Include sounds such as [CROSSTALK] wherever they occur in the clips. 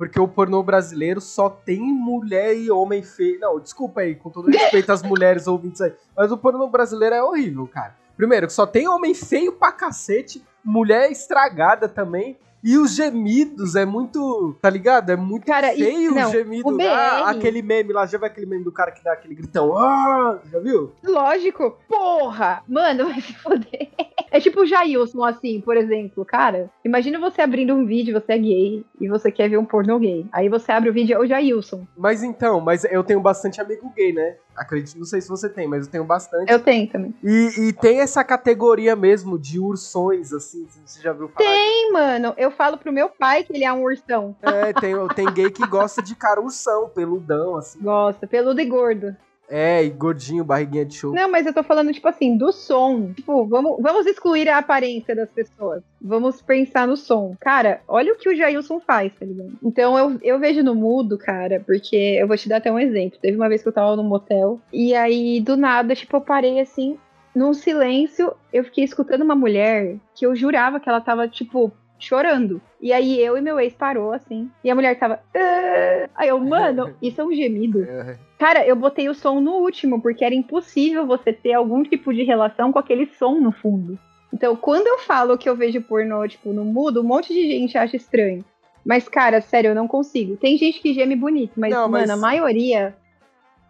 Porque o pornô brasileiro só tem mulher e homem feio. Não, desculpa aí, com todo respeito às mulheres ouvintes aí. Mas o pornô brasileiro é horrível, cara. Primeiro, só tem homem feio pra cacete, mulher estragada também. E os gemidos é muito, tá ligado? É muito Cara, e- feio não, o gemido. o BR. Ah, aquele meme lá, já viu aquele meme do cara que dá aquele gritão? Ah, já viu? Lógico. Porra! Mano, vai se foder. É tipo o Jailson, assim, por exemplo. Cara, imagina você abrindo um vídeo, você é gay e você quer ver um pornô gay. Aí você abre o vídeo, é o Jailson. Mas então, mas eu tenho bastante amigo gay, né? Acredito, não sei se você tem, mas eu tenho bastante. Eu tenho também. E, e tem essa categoria mesmo de ursões, assim, você já viu falar? Tem, mano. Eu falo pro meu pai que ele é um ursão. É, tem, tem gay que gosta de cara ursão, peludão, assim. Gosta, peludo e gordo. É, e gordinho, barriguinha de show. Não, mas eu tô falando, tipo assim, do som. Tipo, vamos, vamos excluir a aparência das pessoas. Vamos pensar no som. Cara, olha o que o Jailson faz, tá ligado? Então eu, eu vejo no mudo, cara, porque eu vou te dar até um exemplo. Teve uma vez que eu tava num motel, e aí, do nada, tipo, eu parei assim, num silêncio, eu fiquei escutando uma mulher que eu jurava que ela tava, tipo, chorando. E aí eu e meu ex parou, assim, e a mulher tava. "Ah". Aí eu, mano, [LAUGHS] isso é um gemido. É, Cara, eu botei o som no último, porque era impossível você ter algum tipo de relação com aquele som no fundo. Então, quando eu falo que eu vejo pornô, tipo, no mudo, um monte de gente acha estranho. Mas, cara, sério, eu não consigo. Tem gente que geme bonito, mas, Não, mas- mano, a maioria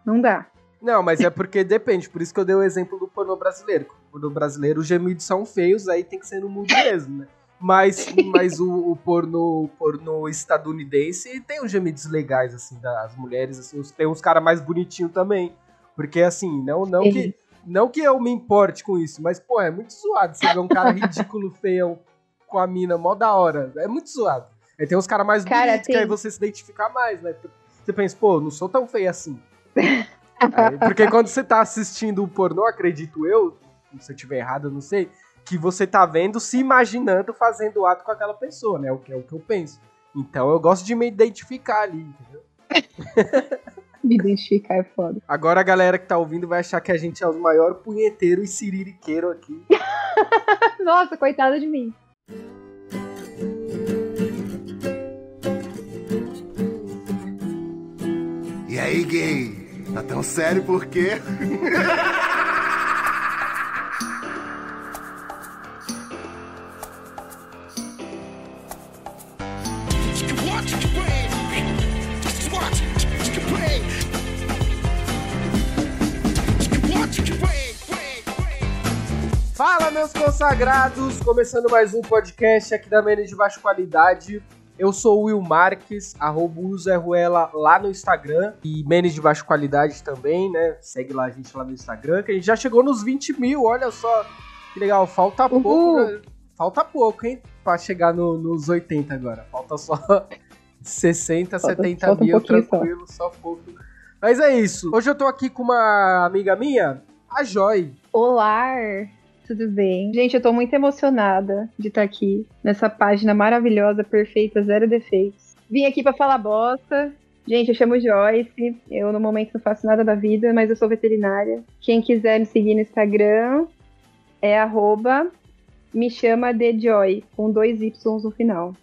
não dá. Não, mas é porque depende, por isso que eu dei o exemplo do pornô brasileiro. O pornô brasileiro, os gemidos são feios, aí tem que ser no mundo mesmo, né? Mas, [LAUGHS] mas o, o pornô, o pornô estadunidense tem uns gemidos legais, assim, das mulheres, assim, tem uns caras mais bonitinhos também. Porque, assim, não, não, que, não que eu me importe com isso, mas, pô, é muito zoado você ver um cara [LAUGHS] ridículo, feio, com a mina mó da hora. É muito zoado. Aí tem uns caras mais Cara, bonitos, que tem- aí você se identificar mais, né? Você pensa, pô, não sou tão feio assim. [LAUGHS] Aí, porque quando você tá assistindo o pornô, acredito eu, se eu tiver errado, eu não sei, que você tá vendo, se imaginando fazendo ato com aquela pessoa, né? O que é o que eu penso. Então eu gosto de me identificar ali, entendeu? [LAUGHS] Me identificar é foda. Agora a galera que tá ouvindo vai achar que a gente é os maiores punheteiros e siririqueiro aqui. [LAUGHS] Nossa, coitada de mim. E aí, gay? Tá tão sério por quê? [LAUGHS] Fala, meus consagrados! Começando mais um podcast aqui da Menes de Baixa Qualidade. Eu sou o Will Marques, arroba o Zé Ruela lá no Instagram e Menes de Baixa Qualidade também, né? Segue lá a gente lá no Instagram, que a gente já chegou nos 20 mil, olha só que legal. Falta Uhul. pouco, né? falta pouco, hein? Pra chegar no- nos 80 agora. Falta só [LAUGHS] 60, Falta- 70 falta um mil, só. tranquilo, só pouco. Mas é isso. Hoje eu tô aqui com uma amiga minha, a Joy. Olá, tudo bem? Gente, eu tô muito emocionada de estar aqui nessa página maravilhosa, perfeita, zero defeitos. Vim aqui pra falar bosta. Gente, eu chamo Joyce. Eu no momento não faço nada da vida, mas eu sou veterinária. Quem quiser me seguir no Instagram é arroba me chama de Joy, com dois Ys no final.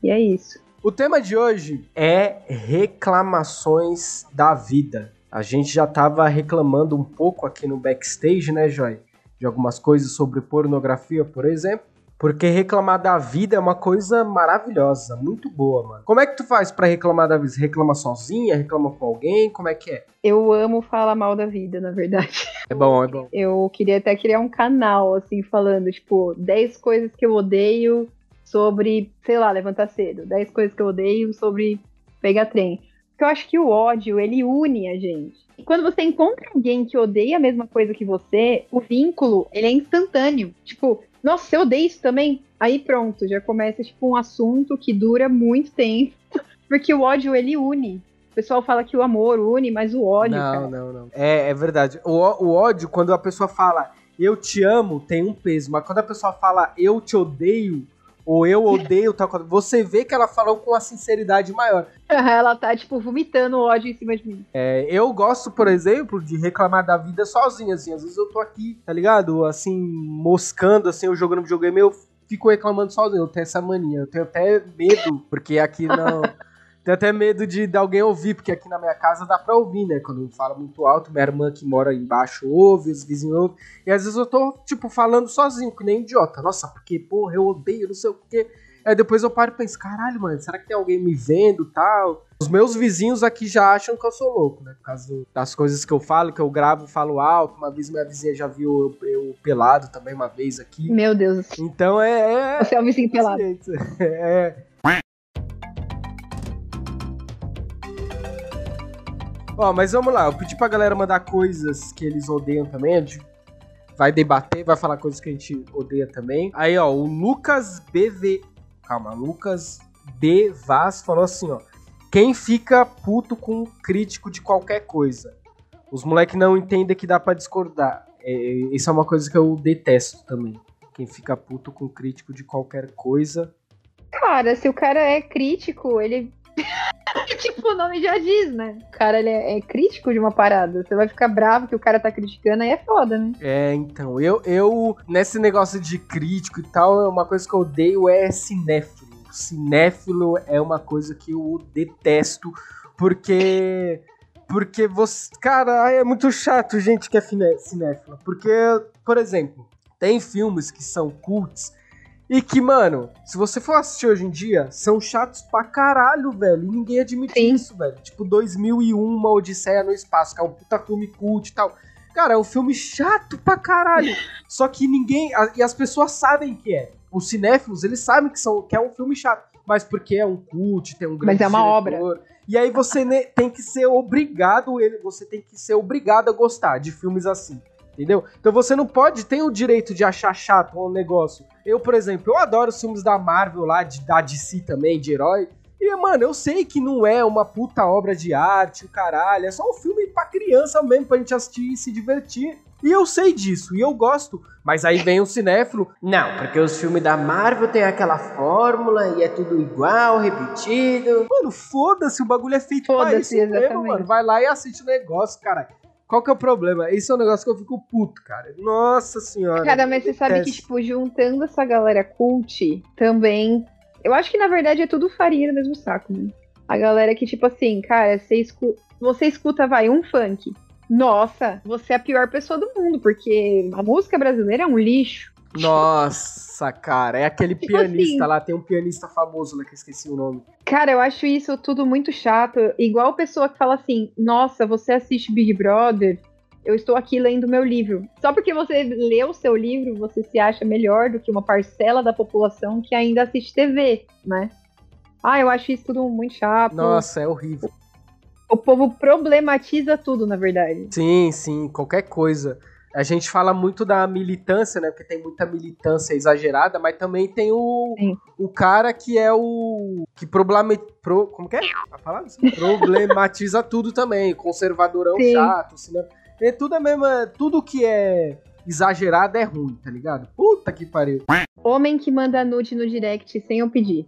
E é isso. O tema de hoje é reclamações da vida. A gente já tava reclamando um pouco aqui no backstage, né, Joy? De algumas coisas sobre pornografia, por exemplo. Porque reclamar da vida é uma coisa maravilhosa, muito boa, mano. Como é que tu faz pra reclamar da vida? Você reclama sozinha? Reclama com alguém? Como é que é? Eu amo falar mal da vida, na verdade. É bom, é bom. Eu queria até criar um canal, assim, falando, tipo, 10 coisas que eu odeio sobre, sei lá, levantar cedo. 10 coisas que eu odeio sobre pegar trem. Porque eu acho que o ódio, ele une a gente. E quando você encontra alguém que odeia a mesma coisa que você, o vínculo, ele é instantâneo. Tipo, nossa, você odeia isso também? Aí pronto, já começa, tipo, um assunto que dura muito tempo. [LAUGHS] Porque o ódio, ele une. O pessoal fala que o amor une, mas o ódio, não, cara. não, não. É, é verdade. O, o ódio, quando a pessoa fala eu te amo, tem um peso. Mas quando a pessoa fala eu te odeio, ou eu odeio tal coisa, você vê que ela falou com uma sinceridade maior. Ela tá, tipo, vomitando ódio em cima de mim. É, eu gosto, por exemplo, de reclamar da vida sozinho, assim. Às vezes eu tô aqui, tá ligado? Assim, moscando, assim, eu jogando videogame, eu fico reclamando sozinho. Eu tenho essa mania. Eu tenho até medo, porque aqui não. [LAUGHS] Tenho até medo de, de alguém ouvir, porque aqui na minha casa dá pra ouvir, né? Quando fala muito alto, minha irmã que mora embaixo ouve, os vizinhos ouvem. E às vezes eu tô, tipo, falando sozinho, que nem idiota. Nossa, porque, porra, eu odeio, não sei o quê. Aí depois eu paro e penso, caralho, mano, será que tem alguém me vendo tal? Os meus vizinhos aqui já acham que eu sou louco, né? Por causa das coisas que eu falo, que eu gravo, falo alto. Uma vez minha vizinha já viu eu, eu pelado também, uma vez aqui. Meu Deus. Então é. é Você é o vizinho pelado. [LAUGHS] É. Ó, mas vamos lá, eu pedi pra galera mandar coisas que eles odeiam também. A gente vai debater, vai falar coisas que a gente odeia também. Aí, ó, o Lucas BV. Calma, Lucas B. Vaz falou assim, ó. Quem fica puto com crítico de qualquer coisa? Os moleques não entendem que dá para discordar. É, isso é uma coisa que eu detesto também. Quem fica puto com crítico de qualquer coisa. Cara, se o cara é crítico, ele [LAUGHS] tipo, o nome já diz, né? O cara ele é, é, crítico de uma parada. Você vai ficar bravo que o cara tá criticando, aí é foda, né? É, então. Eu, eu nesse negócio de crítico e tal, uma coisa que eu odeio é cinéfilo. Cinéfilo é uma coisa que eu detesto, porque. Porque você. Cara, é muito chato, gente, que é cinéfilo. Porque, por exemplo, tem filmes que são cults e que, mano, se você for assistir hoje em dia, são chatos pra caralho, velho. E ninguém admite Sim. isso, velho. Tipo, 2001, uma Odisseia no Espaço, que é um puta filme cult e tal. Cara, é um filme chato pra caralho. [LAUGHS] Só que ninguém. E as pessoas sabem que é. Os cinéfilos, eles sabem que, são, que é um filme chato. Mas porque é um cult, tem um grande. Mas é uma diretor. obra. E aí você tem que ser obrigado, você tem que ser obrigado a gostar de filmes assim. Entendeu? Então você não pode ter o direito de achar chato um negócio. Eu, por exemplo, eu adoro os filmes da Marvel lá, de, da DC também, de herói. E, mano, eu sei que não é uma puta obra de arte, o caralho. É só um filme pra criança mesmo, pra gente assistir e se divertir. E eu sei disso, e eu gosto. Mas aí vem o cinéfilo. Não, porque os filmes da Marvel tem aquela fórmula e é tudo igual, repetido. Mano, foda-se, o bagulho é feito pra isso mesmo, mano. Vai lá e assiste o negócio, cara. Qual que é o problema? Isso é um negócio que eu fico puto, cara. Nossa senhora. Cara, mas você sabe que, tipo, juntando essa galera cult também. Eu acho que na verdade é tudo farinha no mesmo saco, né? A galera que, tipo assim, cara, você, escu... você escuta, vai, um funk. Nossa, você é a pior pessoa do mundo, porque a música brasileira é um lixo. Nossa, cara, é aquele tipo pianista assim, lá, tem um pianista famoso lá que eu esqueci o nome. Cara, eu acho isso tudo muito chato. Igual pessoa que fala assim: Nossa, você assiste Big Brother? Eu estou aqui lendo meu livro. Só porque você leu o seu livro, você se acha melhor do que uma parcela da população que ainda assiste TV, né? Ah, eu acho isso tudo muito chato. Nossa, é horrível. O povo problematiza tudo, na verdade. Sim, sim, qualquer coisa a gente fala muito da militância, né? Porque tem muita militância exagerada, mas também tem o, o cara que é o. que problema, pro, como que é? A palavra? Problematiza [LAUGHS] tudo também. Conservadorão Sim. chato, cinema. É tudo a mesma. Tudo que é exagerado é ruim, tá ligado? Puta que pariu. Homem que manda nude no direct sem eu pedir.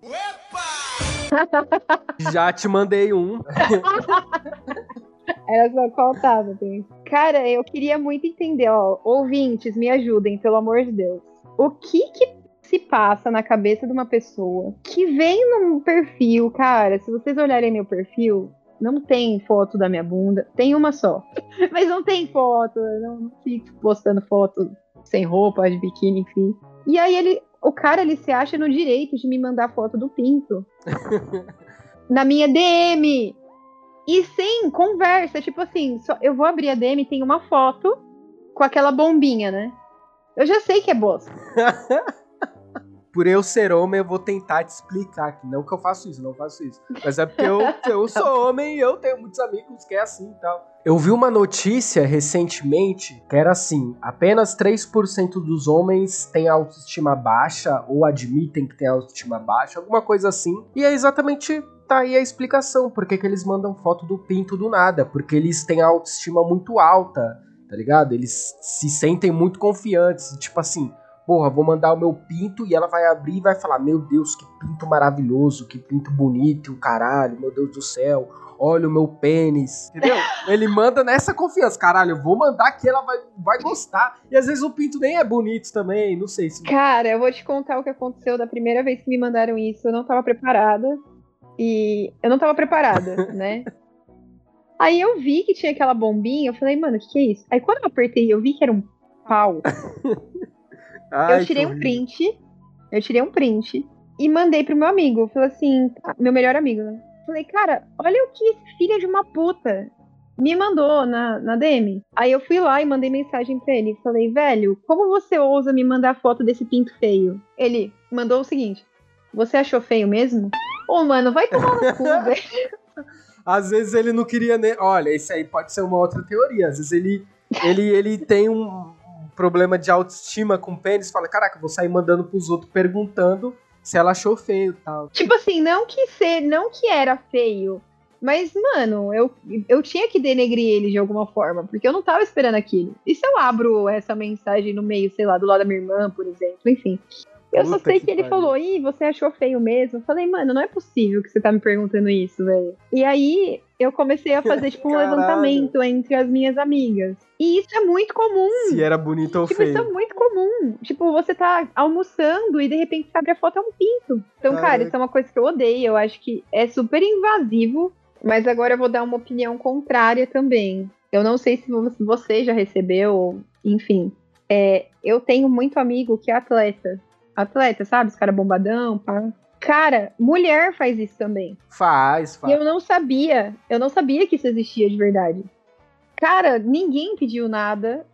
[LAUGHS] Já te mandei um. [LAUGHS] Era só qual tava, Cara, eu queria muito entender, ó. Ouvintes, me ajudem, pelo amor de Deus. O que que se passa na cabeça de uma pessoa que vem num perfil, cara, se vocês olharem meu perfil, não tem foto da minha bunda, tem uma só. [LAUGHS] Mas não tem foto, eu não fico postando foto sem roupa, de biquíni, enfim. E aí ele, o cara ele se acha no direito de me mandar foto do pinto. [LAUGHS] na minha DM. E sem conversa, tipo assim, só, eu vou abrir a DM e tem uma foto com aquela bombinha, né? Eu já sei que é bosta. [LAUGHS] Por eu ser homem, eu vou tentar te explicar que não que eu faço isso, não faço isso. Mas é porque eu, [LAUGHS] eu sou homem e eu tenho muitos amigos que é assim e tal. Eu vi uma notícia recentemente que era assim: apenas 3% dos homens têm autoestima baixa ou admitem que têm autoestima baixa, alguma coisa assim. E é exatamente tá aí a explicação por que, que eles mandam foto do pinto do nada. Porque eles têm a autoestima muito alta, tá ligado? Eles se sentem muito confiantes. Tipo assim, porra, vou mandar o meu pinto e ela vai abrir e vai falar: Meu Deus, que pinto maravilhoso, que pinto bonito, o caralho, meu Deus do céu. Olha o meu pênis, entendeu? [LAUGHS] Ele manda nessa confiança, caralho, eu vou mandar que ela vai, vai gostar. E às vezes o pinto nem é bonito também, não sei se. Cara, eu vou te contar o que aconteceu da primeira vez que me mandaram isso. Eu não tava preparada. E eu não tava preparada, [LAUGHS] né? Aí eu vi que tinha aquela bombinha, eu falei, mano, o que, que é isso? Aí quando eu apertei, eu vi que era um pau. [LAUGHS] Ai, eu tirei um print, eu tirei um print e mandei pro meu amigo. Falei assim, meu melhor amigo, né? Falei, cara, olha o que esse filho de uma puta me mandou na, na DM. Aí eu fui lá e mandei mensagem pra ele. Falei, velho, como você ousa me mandar foto desse pinto feio? Ele mandou o seguinte: Você achou feio mesmo? Ô, mano, vai tomar no cu, [LAUGHS] velho. Às vezes ele não queria nem. Olha, isso aí pode ser uma outra teoria. Às vezes ele, ele, ele tem um problema de autoestima com o pênis. Fala, caraca, vou sair mandando pros outros perguntando se ela achou feio e tal. Tipo assim, não que ser, não que era feio. Mas, mano, eu, eu tinha que denegrir ele de alguma forma, porque eu não tava esperando aquilo. E se eu abro essa mensagem no meio, sei lá, do lado da minha irmã, por exemplo, enfim. Eu só Puta sei que que ele pariu. falou, ih, você achou feio mesmo? Eu falei, mano, não é possível que você tá me perguntando isso, velho. E aí eu comecei a fazer, [LAUGHS] tipo, um Caralho. levantamento entre as minhas amigas. E isso é muito comum. Se era bonito ou Tipo, isso é feio. muito comum. Tipo, você tá almoçando e de repente você abre a foto é um pinto. Então, cara, isso é uma coisa que eu odeio. Eu acho que é super invasivo. Mas agora eu vou dar uma opinião contrária também. Eu não sei se você já recebeu, enfim. É, eu tenho muito amigo que é atleta. Atleta, sabe? Os caras bombadão, pá. Cara, mulher faz isso também. Faz, E faz. eu não sabia. Eu não sabia que isso existia de verdade. Cara, ninguém pediu nada.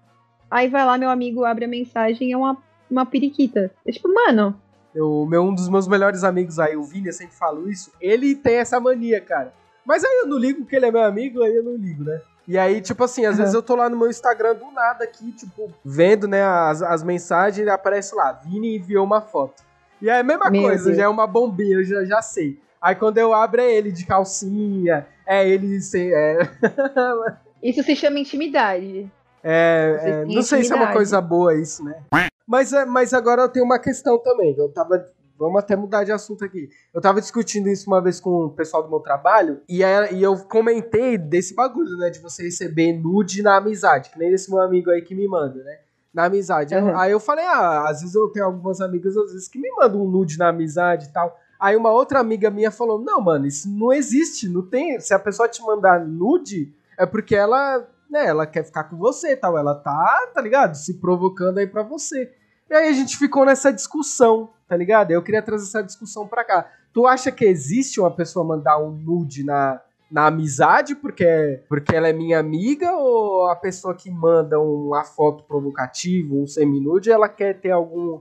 Aí vai lá, meu amigo abre a mensagem, é uma, uma periquita. É tipo, mano, Eu, meu, um dos meus melhores amigos aí, o Vini, eu sempre falo isso, ele tem essa mania, cara. Mas aí eu não ligo porque ele é meu amigo, aí eu não ligo, né? E aí, tipo assim, às Uhum. vezes eu tô lá no meu Instagram do nada aqui, tipo, vendo, né, as, as mensagens e aparece lá, Vini enviou uma foto. E aí a mesma Meu coisa, Deus. já é uma bombinha, eu já, já sei. Aí quando eu abro é ele de calcinha, é ele sem. É, [LAUGHS] isso se chama intimidade. é, é, não sei se é uma coisa boa isso, né? Mas, é, mas agora eu tenho uma questão também. Eu tava. Vamos até mudar de assunto aqui. Eu tava discutindo isso uma vez com o pessoal do meu trabalho e, aí- e eu comentei desse bagulho, né? De você receber nude na amizade, que nem esse meu amigo aí que me manda, né? Na amizade. Uhum. aí eu falei, ah, às vezes eu tenho algumas amigas, às vezes, que me mandam um nude na amizade e tal. Aí uma outra amiga minha falou, não, mano, isso não existe, não tem. Se a pessoa te mandar nude, é porque ela, né, ela quer ficar com você e tal. Ela tá, tá ligado? Se provocando aí pra você. E aí a gente ficou nessa discussão, tá ligado? Eu queria trazer essa discussão pra cá. Tu acha que existe uma pessoa mandar um nude na, na amizade porque, porque ela é minha amiga ou a pessoa que manda uma foto provocativa, um seminude, ela quer ter algum,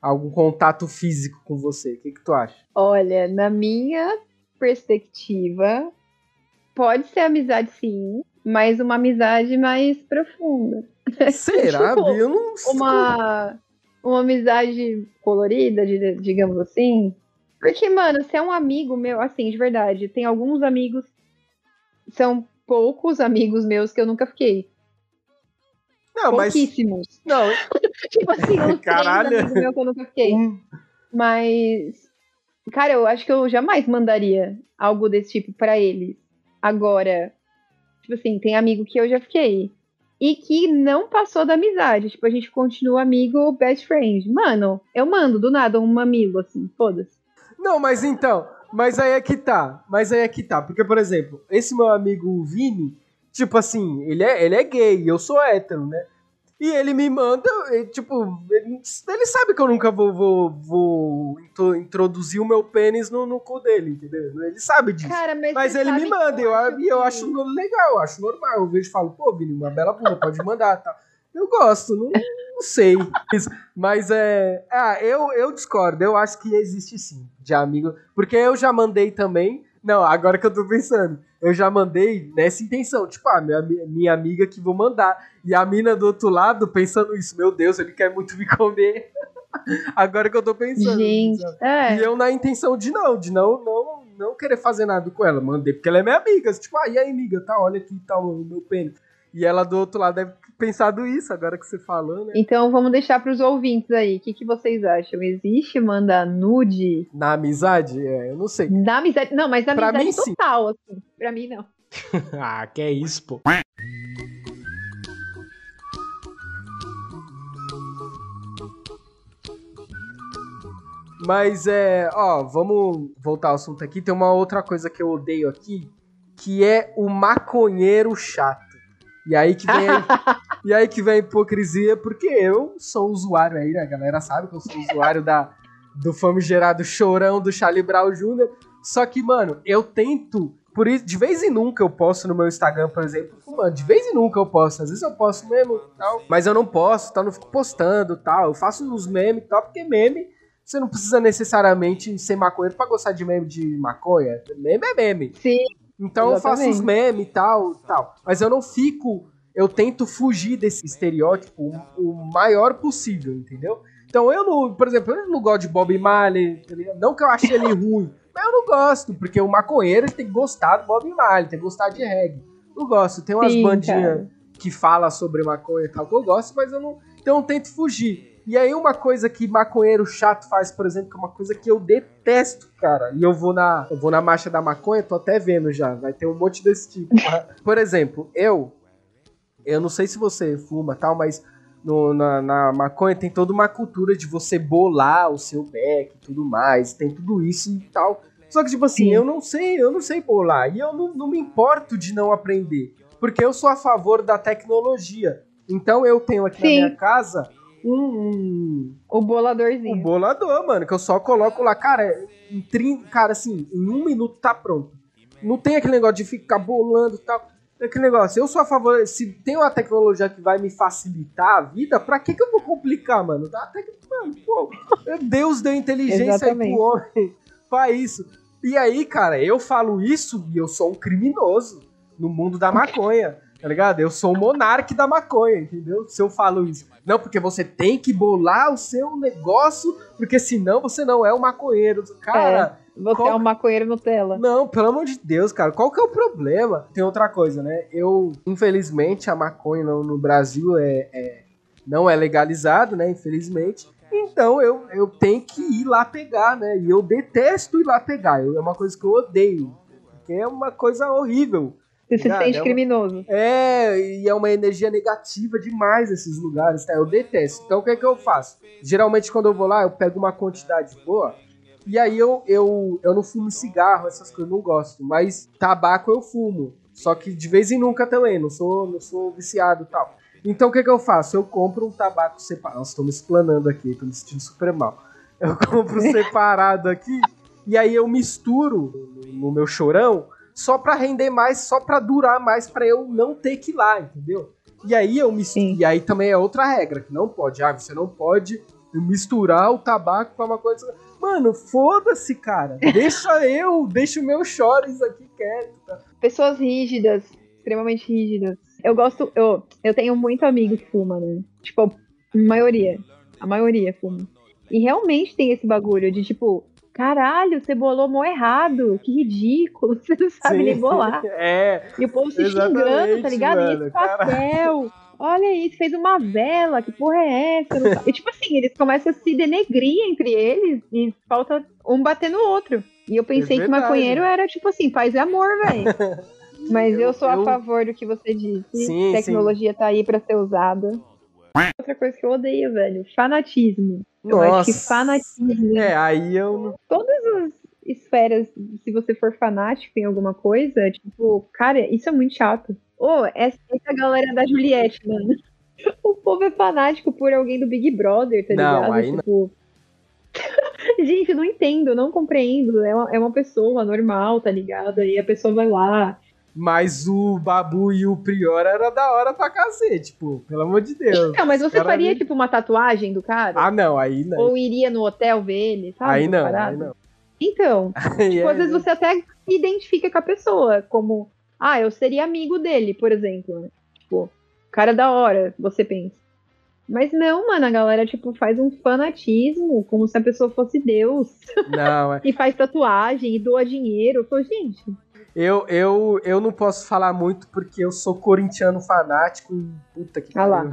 algum contato físico com você? O que, que tu acha? Olha, na minha perspectiva, pode ser amizade sim, mas uma amizade mais profunda. [LAUGHS] Será, Tipo? Eu não uma, uma amizade colorida, di- digamos assim. Porque, mano, se é um amigo meu, assim, de verdade, tem alguns amigos, são poucos amigos meus que eu nunca fiquei. Não, mas. Pouquíssimos. Não, [LAUGHS] Tipo assim, uns Caralho. três amigos meus que eu nunca fiquei. um- Mas, cara, eu acho que eu jamais mandaria algo desse tipo pra eles. Agora, tipo assim, tem amigo que eu já fiquei. E que não passou da amizade. Tipo, a gente continua amigo, best friend. Mano, eu mando do nada um mamilo, assim, foda-se. Não, mas então, mas aí é que tá. Mas aí é que tá. Porque, por exemplo, esse meu amigo Vini, tipo assim, ele é, ele é gay, eu sou hétero, né? E ele me manda, e, tipo, ele, ele sabe que eu nunca vou, vou, vou intro- introduzir o meu pênis no, no cu dele, entendeu? Ele sabe disso. Cara, mas. Mas ele me manda, que eu, e eu que- acho legal, eu acho normal. Eu vejo e falo, pô, Vini, uma bela bunda, pode mandar, tá? Eu gosto, não, não sei. Mas é. Ah, eu, eu discordo, eu acho que existe sim, de amigo. Porque eu já mandei também. Não, agora que eu tô pensando, eu já mandei nessa intenção, tipo, ah, minha, minha amiga que vou mandar. E a mina do outro lado pensando isso, meu Deus, ele quer muito me comer. [LAUGHS] agora que eu tô pensando. Gente, é. E eu na intenção de não, de não, não, não querer fazer nada com ela. Mandei porque ela é minha amiga. Tipo, ah, e aí, amiga, tá, olha aqui, tá o meu pênis. E ela do outro lado deve pensado isso, agora que você falou, né? Então vamos deixar pros ouvintes aí. O que, que vocês acham? Existe mandar nude Na amizade, é, eu não sei. na amizade? Não, mas na Pra amizade mim, sim. total, assim. Pra mim, não. [LAUGHS] ah, que é isso, pô. Mas é, ó, vamos voltar ao assunto aqui. Tem uma outra coisa que eu odeio aqui, que é o maconheiro chato. E aí que vem a, [LAUGHS] e aí que vem a hipocrisia, porque eu sou usuário aí, né? A galera sabe que eu sou usuário da, do famigerado chorão do Charlie Brown Jr. Só que, mano, eu tento. Por isso, de vez em nunca eu posto no meu Instagram, por exemplo. Mano, de vez em nunca eu posto. Às vezes eu posto mesmo tal. Mas eu não posto, tal, não fico postando tal. Eu faço uns memes e tal, porque meme. Você não precisa necessariamente ser maconheiro pra gostar de meme de maconha. Meme é meme. Sim. Então eu faço os memes e tal, tal. Mas eu não fico. Eu tento fugir desse estereótipo o maior possível, entendeu? Então eu não, por exemplo, eu não gosto de Bob Marley, tá não que eu ache ele [LAUGHS] ruim, mas eu não gosto, porque o maconheiro tem que gostar do Bob Marley, tem que gostar de reggae. Não gosto, tem umas bandinhas que fala sobre maconha e tal que eu gosto, mas eu não. Então eu tento fugir. E aí uma coisa que maconheiro chato faz, por exemplo, que é uma coisa que eu detesto, cara. E eu vou na, eu vou na marcha da maconha, tô até vendo já, vai ter um monte desse tipo. [LAUGHS] por exemplo, eu eu não sei se você fuma tal, mas no, na, na, maconha tem toda uma cultura de você bolar o seu beck e tudo mais, tem tudo isso e tal. Só que, tipo assim, Sim. eu não sei, eu não sei bolar. E eu não, não me importo de não aprender. Porque eu sou a favor da tecnologia. Então eu tenho aqui Sim. na minha casa um, O boladorzinho. Um bolador, mano, que eu só coloco lá. Cara, em 30, cara, assim, em um minuto tá pronto. Não tem aquele negócio de ficar bolando e tal. É aquele negócio, eu sou a favor. Se tem uma tecnologia que vai me facilitar a vida, pra que, que eu vou complicar, mano? Até que, mano, pô, Deus deu inteligência aí pro homem [LAUGHS] pra isso. E aí, cara, eu falo isso e eu sou um criminoso no mundo da maconha tá ligado? Eu sou o monarca da maconha, entendeu? Se eu falo isso. Não, porque você tem que bolar o seu negócio, porque senão você não é um maconheiro. Cara. É, você qual... é um maconheiro Nutella. Não, pelo amor de Deus, cara. Qual que é o problema? Tem outra coisa, né? Eu, infelizmente, a maconha no, no Brasil é, é, não é legalizado, né? Infelizmente. Então eu, eu tenho que ir lá pegar, né? E eu detesto ir lá pegar. Eu, é uma coisa que eu odeio. Porque é uma coisa horrível. Você se sente é criminoso. É, e é uma energia negativa demais esses lugares, tá? Eu detesto. Então o que é que eu faço? Geralmente quando eu vou lá, eu pego uma quantidade boa. E aí eu, eu, eu não fumo cigarro, essas coisas, eu não gosto. Mas tabaco eu fumo. Só que de vez em nunca também, não sou, não sou viciado e tal. Então o que, é que eu faço? Eu compro um tabaco separado. Nossa, tô me explanando aqui, tô me sentindo super mal. Eu compro [LAUGHS] separado aqui. e aí eu misturo no meu chorão só para render mais, só para durar mais, para eu não ter que ir lá, entendeu? E aí eu misturo, e aí também é outra regra que não pode, ah, você não pode misturar o tabaco com uma coisa. Mano, foda-se, cara. [LAUGHS] Deixa eu, deixa o meu chores aqui quieto. Tá? Pessoas rígidas, extremamente rígidas. Eu gosto, eu, eu tenho muito amigo que fuma, né? Tipo, a maioria, a maioria fuma. E realmente tem esse bagulho de tipo, caralho, você bolou mó errado, que ridículo, [LAUGHS] você não sabe Sim, nem bolar. [LAUGHS] É. E o povo se xingando, tá ligado? Mano, e esse papel. Olha isso, fez uma vela, que porra é essa? e tipo assim, eles começam a se denegrir entre eles e falta um bater no outro. E eu pensei é que maconheiro era tipo assim, paz e amor, velho. [LAUGHS] Mas eu, eu, sou a favor do que você disse. Sim, Tecnologia sim. tá aí para ser usada. Outra coisa que eu odeio, velho, fanatismo. Eu Nossa. acho que fanatismo. É, aí eu. Todas as esferas, se você for fanático em alguma coisa, tipo, cara, isso é muito chato. Ô, oh, essa, essa galera da Juliette, mano. [LAUGHS] O povo é fanático por alguém do Big Brother, tá não, ligado? Aí tipo. Não. [LAUGHS] Gente, eu não entendo, não compreendo. É uma, é uma pessoa normal, tá ligado? Aí a pessoa vai lá, mas o Babu e o Prior era da hora pra cacete, tipo, pelo amor de Deus. Não, mas você faria, tipo, uma tatuagem do cara? Ah, não, aí não. Ou iria no hotel ver ele, sabe? Aí não, aí não. Então, [LAUGHS] tipo, é, às vezes você até identifica com a pessoa, como, ah, eu seria amigo dele, por exemplo. Né? Tipo, cara da hora, você pensa. Mas não, mano, a galera, tipo, faz um fanatismo, como se a pessoa fosse Deus. Não, [LAUGHS] é... e faz tatuagem e doa dinheiro. Eu tô, gente, eu, eu, eu não posso falar muito porque eu sou corintiano fanático e puta que ah lá.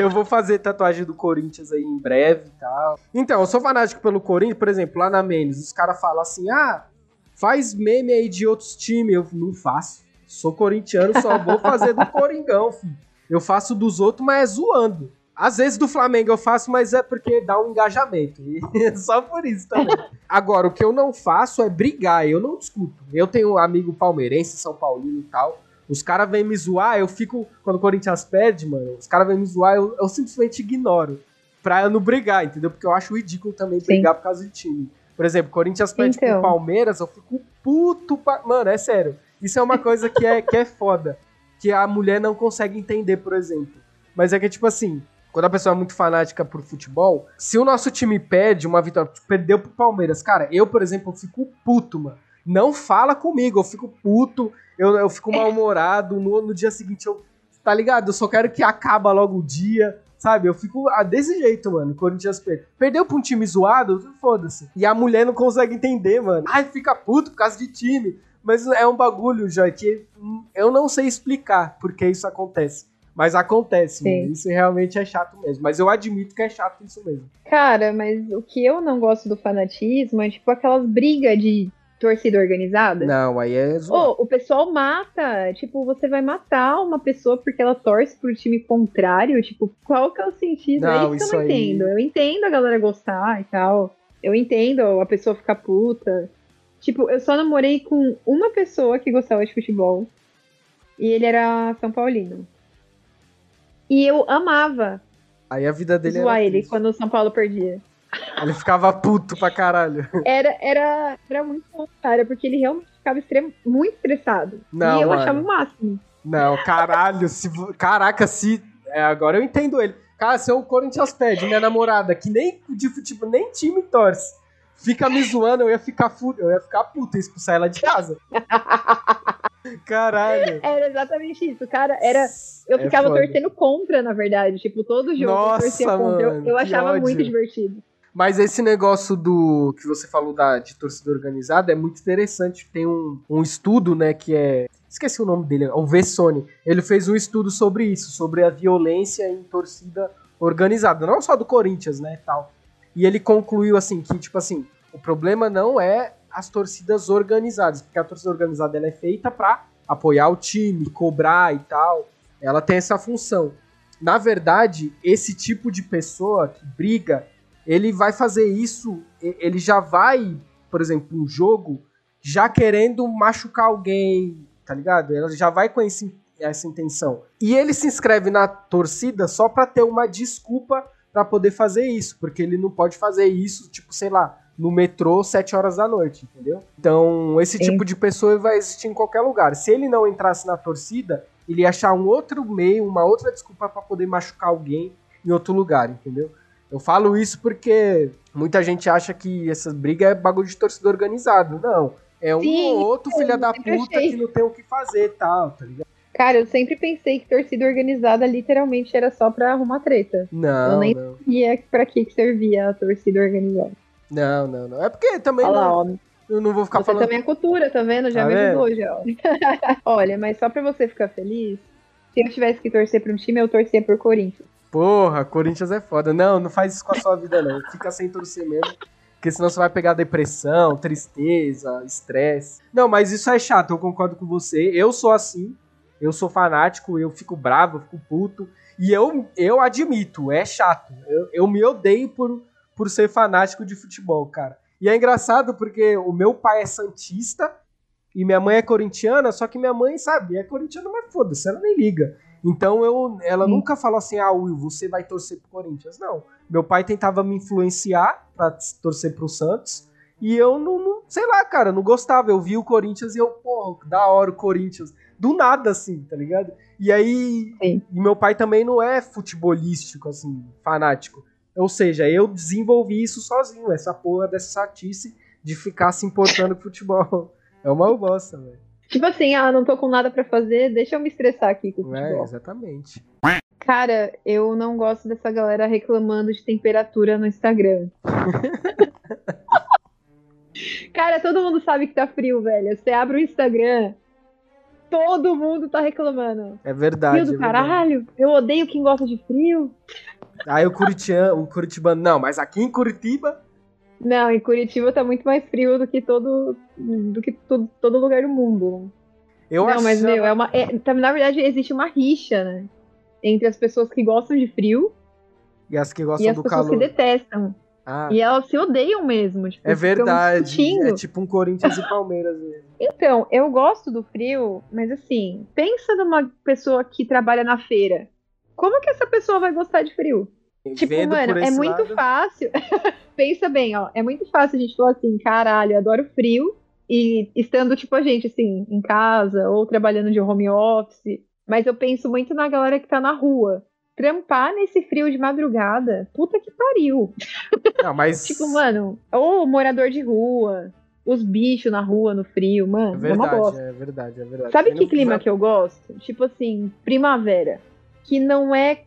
Eu vou fazer tatuagem do Corinthians aí em breve e tal. Então, eu sou fanático pelo Corinthians, por exemplo, lá na Menes, os caras falam assim: ah, faz meme aí de outros times. Eu não faço. Sou corintiano, só vou fazer do [LAUGHS] Coringão, filho. Eu faço dos outros, mas é zoando. Às vezes do Flamengo eu faço, mas é porque dá um engajamento. E [LAUGHS] só por isso também. Agora, o que eu não faço é brigar, eu não discuto. Eu tenho um amigo palmeirense, São Paulino e tal. Os caras vêm me zoar, eu fico. Quando o Corinthians perde, mano, os caras vêm me zoar, eu, eu, simplesmente ignoro. Pra eu não brigar, entendeu? Porque eu acho ridículo também Sim. brigar por causa de time. Por exemplo, Corinthians perde então. pro Palmeiras, eu fico puto. Pa... Mano, é sério. Isso é uma coisa que é, que é foda. Que a mulher não consegue entender, por exemplo. Mas é que, tipo assim, quando a pessoa é muito fanática por futebol, se o nosso time perde uma vitória, perdeu pro Palmeiras, cara, eu, por exemplo, fico puto, mano. Não fala comigo, eu fico puto, eu, eu fico mal-humorado. No, no dia seguinte, eu. Tá ligado? Eu só quero que acaba logo o dia. Sabe? Eu fico ah, desse jeito, mano. Corinthians perde. Perdeu pra um time zoado, foda-se. E a mulher não consegue entender, mano. Ai, fica puto por causa de time. Mas é um bagulho, já que eu não sei explicar porque isso acontece. Mas acontece, isso realmente é chato mesmo. Mas eu admito que é chato isso mesmo. Cara, mas o que eu não gosto do fanatismo é tipo aquelas brigas de torcida organizada. Não, aí é zoado. Oh, o pessoal mata. Tipo, você vai matar uma pessoa porque ela torce pro time contrário. Tipo, qual que é o sentido? Não, é isso que eu não aí... entendo. Eu entendo a galera gostar e tal. Eu entendo a pessoa ficar puta. Tipo, eu só namorei com uma pessoa que gostava de futebol. E ele era São Paulino. E eu amava. Aí a vida dele zoar era ele quando o São Paulo perdia. Ele ficava puto pra caralho. Era, era, era muito bom, cara, porque ele realmente ficava extremo, muito estressado. Não, e eu mano. achava o máximo. Não, caralho, se, caraca, se. É, agora eu entendo ele. Cara, se o Corinthians pede minha namorada, que nem de futebol, nem time torce, fica me zoando, eu ia ficar fudido, eu ia ficar puta e expulsar ela de casa. [LAUGHS] Caralho. Era exatamente isso, cara. Era. Eu é ficava foda. torcendo contra, na verdade. Tipo, todo jogo Nossa, eu torcia mano, contra. Eu, eu achava muito divertido. Mas esse negócio do que você falou da, de torcida organizada é muito interessante. Tem um, um estudo, né, que é. Esqueci o nome dele, o Vessone. Ele fez um estudo sobre isso, sobre a violência em torcida organizada. Não só do Corinthians, né, tal. E ele concluiu assim que, tipo assim, o problema não é as torcidas organizadas, porque a torcida organizada ela é feita para apoiar o time, cobrar e tal. Ela tem essa função. Na verdade, esse tipo de pessoa que briga, ele vai fazer isso, ele já vai, por exemplo, um jogo, já querendo machucar alguém, tá ligado? Ela já vai com esse, essa intenção. E ele se inscreve na torcida só para ter uma desculpa para poder fazer isso, porque ele não pode fazer isso, tipo, sei lá, no metrô 7 horas da noite, entendeu? Então, esse Sim. tipo de pessoa vai existir em qualquer lugar. Se ele não entrasse na torcida, ele ia achar um outro meio, uma outra desculpa para poder machucar alguém em outro lugar, entendeu? Eu falo isso porque muita gente acha que essa briga é bagulho de torcida organizado. Não. É um Sim, ou outro filho da puta achei. que não tem o que fazer e tal, tá ligado? Cara, eu sempre pensei que torcida organizada literalmente era só pra arrumar treta. Não. Eu nem não. sabia pra que servia a torcida organizada. Não, não, não. É porque também Olha não, lá, eu não vou ficar você falando. também é cultura, tá vendo? Já Tá me avisou, já. [LAUGHS] Olha, mas só pra você ficar feliz, se eu tivesse que torcer pra um time, eu torcia por Corinthians. Porra, Corinthians é foda. Não, não faz isso com a sua vida, não. Fica sem torcer mesmo. Porque senão você vai pegar depressão, tristeza, estresse. Não, mas isso é chato, eu concordo com você. Eu sou assim. Eu sou fanático, eu fico bravo, eu fico puto. E eu, eu admito, é chato. Eu, eu me odeio por, por ser fanático de futebol, cara. E é engraçado porque o meu pai é santista e minha mãe é corintiana, só que minha mãe, sabe, é corintiana, mas foda-se, ela nem liga. Então eu, ela Sim. nunca falou assim, ah, Will, você vai torcer pro Corinthians. Não. Meu pai tentava me influenciar pra torcer pro Santos. E eu não, não- sei lá, cara, não gostava. Eu vi o Corinthians e eu, pô, da hora o Corinthians. Do nada, assim, tá ligado? E aí, Sim. e meu pai também não é futebolístico, assim, fanático. Ou seja, eu desenvolvi isso sozinho, essa porra dessa satice de ficar se importando com futebol. [LAUGHS] É uma bosta, velho. Tipo assim, ah, não tô com nada pra fazer, deixa eu me estressar aqui com o É, futebol. exatamente. Cara, eu não gosto dessa galera reclamando de temperatura no Instagram. [LAUGHS] Cara, todo mundo sabe que tá frio, velho. Você abre o Instagram, todo mundo tá reclamando. É verdade. Frio do é verdade. caralho, eu odeio quem gosta de frio. Aí o Curitiano, o Curitibano, não, mas aqui em Curitiba, Não, em Curitiba tá muito mais frio do que todo, do que todo, todo lugar do mundo. eu não, mas achava- meu, é uma, é- tá- na verdade existe uma rixa, né? Entre as pessoas que gostam de frio E as que E gostam as do pessoas calor. se detestam. Ah, E elas se odeiam mesmo. Tipo, é verdade. É tipo um Corinthians e Palmeiras mesmo. Então, eu gosto do frio, mas assim, pensa numa pessoa que trabalha na feira. Como que essa pessoa vai gostar de frio? Tipo, Vendo mano, é muito lado, fácil. [LAUGHS] pensa bem, ó. É muito fácil a gente falar assim, caralho, eu adoro frio. E estando, tipo, a gente, assim, em casa ou trabalhando de home office. Mas eu penso muito na galera que tá na rua. Trampar nesse frio de madrugada, puta que pariu. Não, mas. [LAUGHS] Tipo, mano, ou morador de rua, os bichos na rua, no frio, é mano, é, uma bosta. verdade, é verdade, é verdade. Sabe que clima que eu gosto? Tipo assim, primavera. Que não é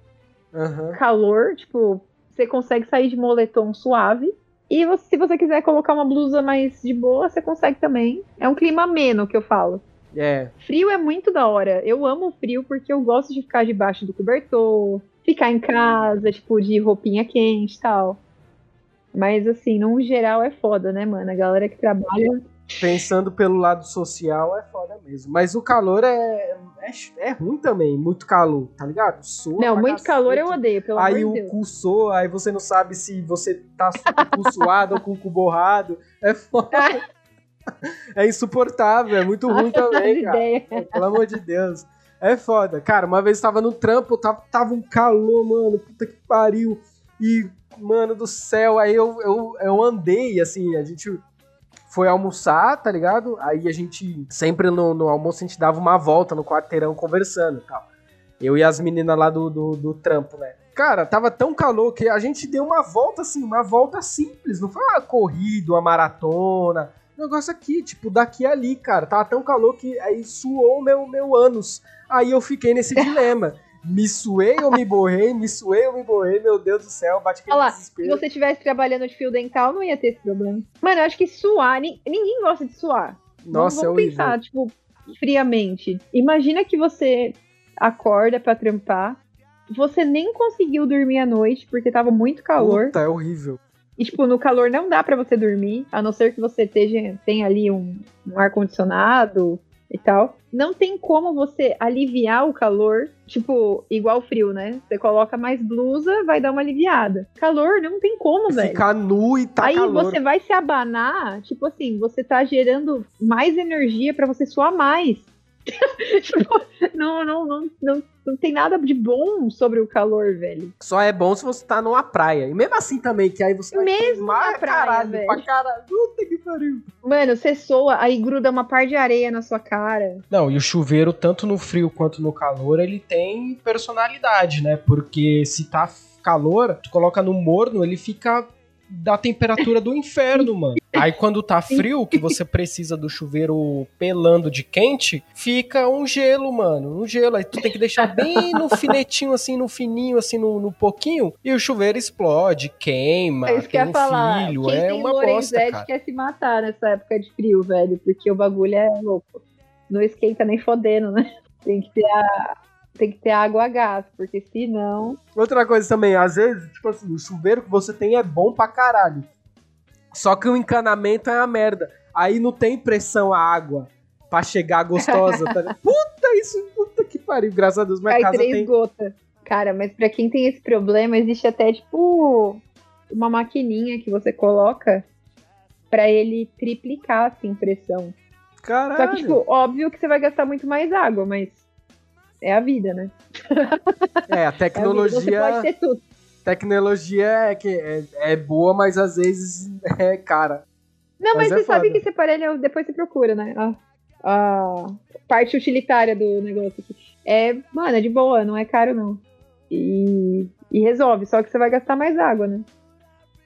Aham. calor, tipo, você consegue sair de moletom suave. E você- se você quiser colocar uma blusa mais de boa, você consegue também. É um clima ameno que eu falo. É. Frio é muito da hora. Eu amo o frio porque eu gosto de ficar debaixo do cobertor, ficar em casa, tipo, de roupinha quente e tal. Mas assim, no geral é foda, né, mano? A galera que trabalha. Pensando pelo lado social, é foda mesmo. Mas o calor é, é, é ruim também. Muito calor, tá ligado? Soa Não, muito cacete. calor eu odeio, pelo Aí amor o de Deus. cu soa, aí você não sabe se você tá com o cu suado ou com o cu borrado. É foda. [LAUGHS] [LAUGHS] É insuportável, é muito ruim também, cara. Pelo amor de Deus. É foda. Cara, uma vez eu tava no trampo, tava, tava um calor, mano. Puta que pariu. E, mano do céu, aí eu, eu, eu andei, assim, a gente foi almoçar, tá ligado? Aí a gente, sempre no, no almoço, a gente dava uma volta no quarteirão conversando e tal. Eu e as meninas lá do, do, do trampo, né? Cara, tava tão calor que a gente deu uma volta, assim, uma volta simples. Não foi uma corrida, uma maratona. Negócio aqui, tipo, daqui a ali, cara. Tava tão calor que aí suou meu, meu ânus. Aí eu fiquei nesse [LAUGHS] dilema. Me suei ou me borrei? Me suei ou me borrei? Meu Deus do céu, bate aquele Olha lá, se desespero. você estivesse trabalhando de fio dental, não ia ter esse problema. Mano, eu acho que suar, ni- ninguém gosta de suar. Nossa, é vamos pensar, tipo, friamente. Imagina que você acorda pra trampar, você nem conseguiu dormir à noite porque tava muito calor. Puta, é horrível. E, tipo, no calor não dá pra você dormir, a não ser que você esteja, tenha ali um, um ar-condicionado e tal. Não tem como você aliviar o calor, tipo, igual frio, né? Você coloca mais blusa, vai dar uma aliviada. Calor não tem como, velho. Ficar nu e tá Aí calor. você vai se abanar, tipo assim, você tá gerando mais energia pra você suar mais. Tipo, [LAUGHS] não, não, não, não, não tem nada de bom sobre o calor, velho. Só é bom se você tá numa praia. E mesmo assim também, que aí você vai Mesmo queimar na praia, caralho, velho. pra caralho. Puta que pariu. Mano, você soa, aí gruda uma par de areia na sua cara. Não, e o chuveiro, tanto no frio quanto no calor, ele tem personalidade, né? Porque se tá calor, tu coloca no morno, ele fica da temperatura do inferno, [LAUGHS] mano. Aí quando tá frio, que você precisa do chuveiro pelando de quente, fica um gelo, mano. Um gelo. Aí tu tem que deixar bem no [LAUGHS] finetinho, assim, no fininho, assim, no, no pouquinho, e o chuveiro explode, queima, é isso que tem ia um falar. filho. Quem é tem uma bosta, Lorenzetti cara. quer se matar nessa época de frio, velho, porque o bagulho é louco. Não esquenta nem fodendo, né? Tem que ter a... Tem que ter água a gás, porque senão. Outra coisa também, às vezes, tipo assim, o chuveiro que você tem é bom pra caralho. Só que o encanamento é a merda. Aí não tem pressão a água pra chegar gostosa. Tá? [LAUGHS] Puta, isso, puta que pariu. Graças a Deus, minha Cai casa três tem. gotas. Cara, mas pra quem tem esse problema, existe até, tipo, uma maquininha que você coloca pra ele triplicar, assim, pressão. Caralho. Só que, tipo, óbvio que você vai gastar muito mais água, mas é a vida, né? é, a [LAUGHS] É a vida. Tecnologia. tudo. Tecnologia é, que é, é boa, mas às vezes [LAUGHS] é cara. Não, Mas mas, é você sabe foda. que esse aparelho, depois você procura, né? A, a parte utilitária do negócio aqui. É, mano, é de boa, não é caro, não. E, e resolve, só que você vai gastar mais água, né?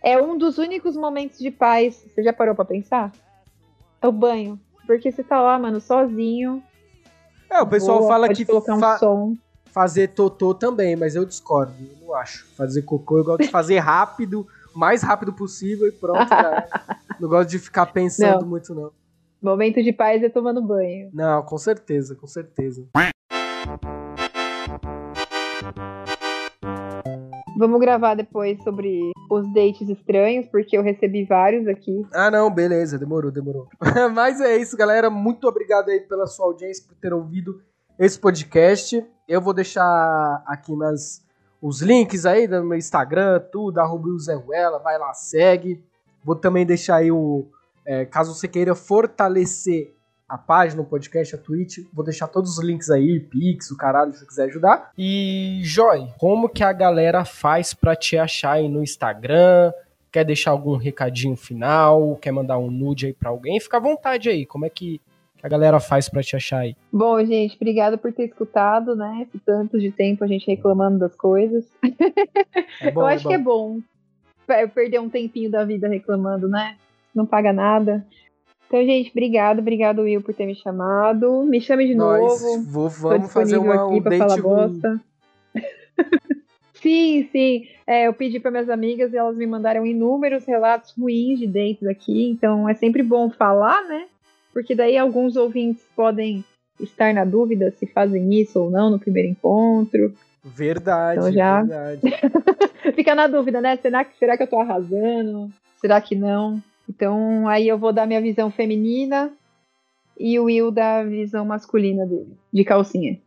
É um dos únicos momentos de paz. Você já parou pra pensar? É o banho. Porque você tá lá, mano, sozinho. É, o pessoal boa, fala que um fa- som. fazer totô também, mas eu discordo. Eu não acho. Fazer cocô eu gosto de fazer rápido, o mais rápido possível e pronto. é. [LAUGHS] não gosto de ficar pensando Não. muito, não. Momento de paz é tomando banho. Não, com certeza, com certeza. Vamos gravar depois sobre os dates estranhos, porque eu recebi vários aqui. Ah, não, beleza, demorou, demorou. [LAUGHS] Mas é isso, galera. Muito obrigado aí pela sua audiência, por ter ouvido esse podcast. Eu vou deixar aqui nas os links aí no meu Instagram, tudo, arroba vai lá, segue. Vou também deixar aí o. É, caso você queira fortalecer a página, o podcast, a Twitch, vou deixar todos os links aí, Pix, o caralho, se você quiser ajudar. E, Joy, como que a galera faz pra te achar aí no Instagram? Quer deixar algum recadinho final? Quer mandar um nude aí pra alguém? Fica à vontade aí, como é que a galera faz pra te achar aí? Bom, gente, obrigada por ter escutado, né? Esse tanto de tempo a gente reclamando das coisas. É bom, [LAUGHS] Eu é acho bom. que é bom per- perder um tempinho da vida reclamando, né? Não paga nada. Então, gente, obrigado, obrigado, Will, por ter me chamado. Me chame de Nós novo. vou- vamos fazer uma, aqui um pra date bosta. [LAUGHS] sim, sim. É, eu pedi para minhas amigas e elas me mandaram inúmeros relatos ruins de dates aqui. Então é sempre bom falar, né? Porque daí alguns ouvintes podem estar na dúvida se fazem isso ou não no primeiro encontro. Verdade, Então já- verdade. [LAUGHS] Fica na dúvida, né? Será que, será que eu tô arrasando? Será que não? Então aí eu vou dar minha visão feminina e o Will dá a visão masculina dele, de calcinha.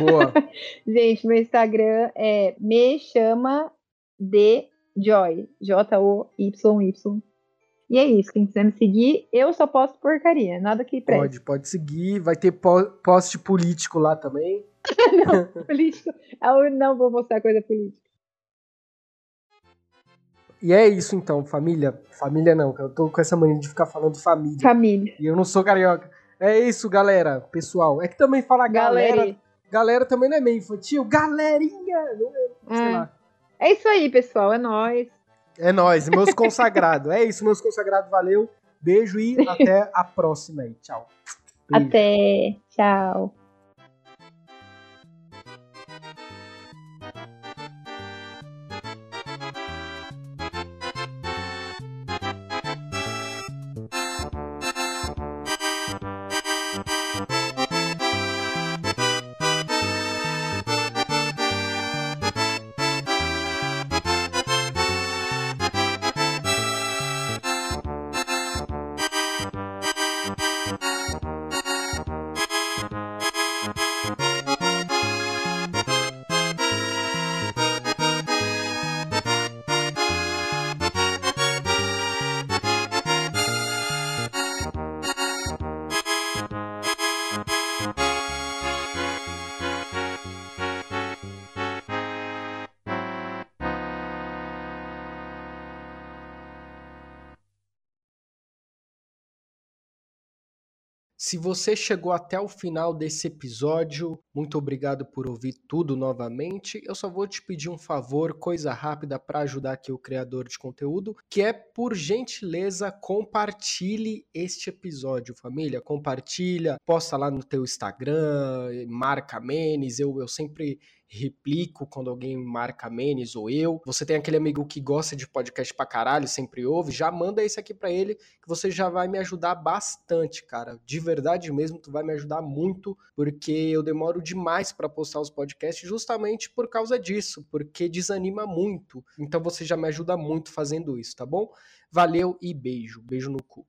Boa. [LAUGHS] Gente, meu Instagram é me chama de Joy. J-O-Y-Y. E é isso. Quem quiser me seguir, eu só posto porcaria. Nada que preste. Pode, pode seguir. Vai ter po- post político lá também. [LAUGHS] Político. Eu não vou mostrar coisa política. E é isso então, família. Família não, eu tô com essa mania de ficar falando família. Família. E eu não sou carioca. É isso, galera, pessoal. É que também falar galera. Galera. Galera também não é meio infantil. Galerinha! Não é, sei É. lá. É isso aí, pessoal. É nóis. É nóis, meus consagrados. é isso, meus consagrados. Valeu. Beijo e [LAUGHS] até a próxima aí. Tchau. Beijo. Até. Tchau. Se você chegou até o final desse episódio, muito obrigado por ouvir tudo novamente. Eu só vou te pedir um favor, coisa rápida para ajudar aqui o criador de conteúdo, que é por gentileza compartilhe este episódio, família. Compartilha, posta lá no teu Instagram, marca Menes. Eu, eu sempre replico quando alguém marca Menes ou eu. Você tem aquele amigo que gosta de podcast pra caralho, sempre ouve, já manda esse aqui pra ele que você já vai me ajudar bastante, cara. De verdade mesmo, tu vai me ajudar muito, porque eu demoro demais pra postar os podcasts justamente por causa disso, porque desanima muito. Então você já me ajuda muito fazendo isso, tá bom? Valeu e beijo. Beijo no cu.